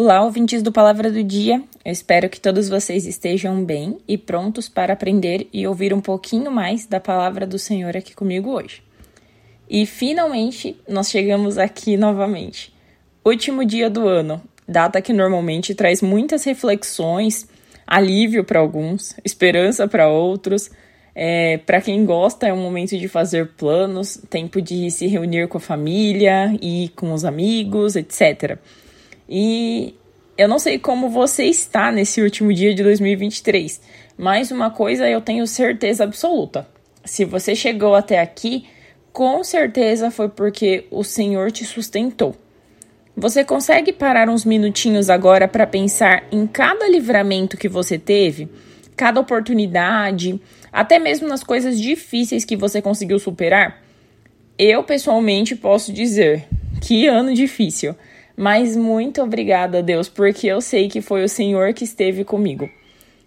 Olá, ouvintes do Palavra do Dia. Eu espero que todos vocês estejam bem e prontos para aprender e ouvir um pouquinho mais da palavra do Senhor aqui comigo hoje. E finalmente nós chegamos aqui novamente. Último dia do ano, data que normalmente traz muitas reflexões, alívio para alguns, esperança para outros. É, para quem gosta, é um momento de fazer planos, tempo de se reunir com a família e com os amigos, etc. E eu não sei como você está nesse último dia de 2023, mas uma coisa eu tenho certeza absoluta: se você chegou até aqui, com certeza foi porque o Senhor te sustentou. Você consegue parar uns minutinhos agora para pensar em cada livramento que você teve, cada oportunidade, até mesmo nas coisas difíceis que você conseguiu superar? Eu pessoalmente posso dizer que ano difícil. Mas muito obrigada, Deus, porque eu sei que foi o Senhor que esteve comigo.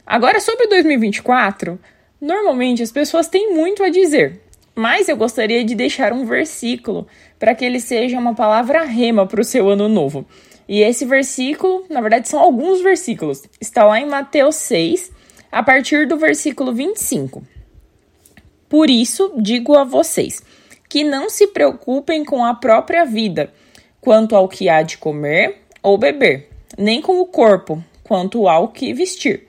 Agora, sobre 2024, normalmente as pessoas têm muito a dizer, mas eu gostaria de deixar um versículo para que ele seja uma palavra rema para o seu ano novo. E esse versículo, na verdade, são alguns versículos. Está lá em Mateus 6, a partir do versículo 25. Por isso, digo a vocês que não se preocupem com a própria vida quanto ao que há de comer ou beber, nem com o corpo, quanto ao que vestir.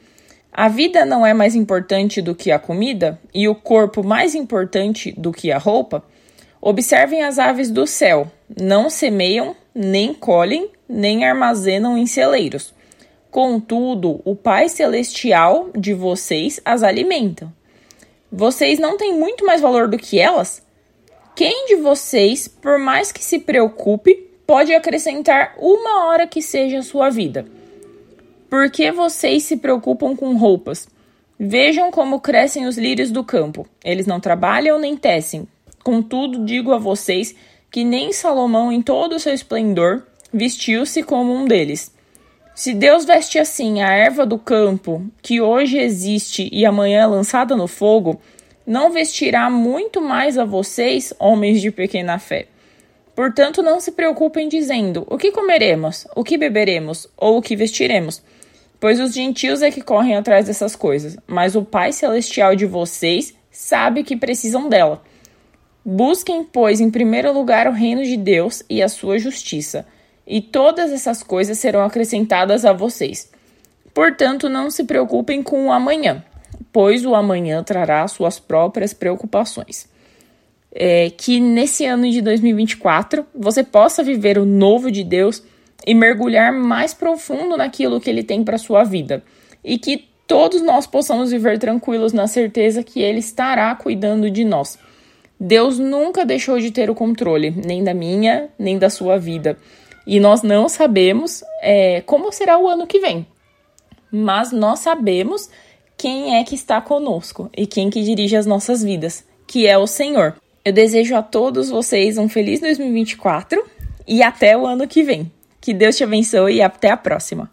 A vida não é mais importante do que a comida e o corpo mais importante do que a roupa? Observem as aves do céu: não semeiam, nem colhem, nem armazenam em celeiros. Contudo, o Pai Celestial de vocês as alimenta. Vocês não têm muito mais valor do que elas? Quem de vocês, por mais que se preocupe, pode acrescentar uma hora que seja a sua vida. Por que vocês se preocupam com roupas? Vejam como crescem os lírios do campo. Eles não trabalham nem tecem. Contudo, digo a vocês que nem Salomão, em todo o seu esplendor, vestiu-se como um deles. Se Deus veste assim a erva do campo, que hoje existe e amanhã é lançada no fogo, não vestirá muito mais a vocês, homens de pequena fé. Portanto, não se preocupem dizendo: o que comeremos, o que beberemos? Ou o que vestiremos, pois os gentios é que correm atrás dessas coisas, mas o Pai celestial de vocês sabe que precisam dela. Busquem, pois, em primeiro lugar o reino de Deus e a sua justiça, e todas essas coisas serão acrescentadas a vocês. Portanto, não se preocupem com o amanhã, pois o amanhã trará suas próprias preocupações é, que nesse ano de 2024 você possa viver o novo de Deus e mergulhar mais profundo naquilo que Ele tem para sua vida e que todos nós possamos viver tranquilos na certeza que Ele estará cuidando de nós. Deus nunca deixou de ter o controle, nem da minha, nem da sua vida. E nós não sabemos é, como será o ano que vem. Mas nós sabemos quem é que está conosco e quem que dirige as nossas vidas, que é o Senhor. Eu desejo a todos vocês um feliz 2024 e até o ano que vem. Que Deus te abençoe e até a próxima.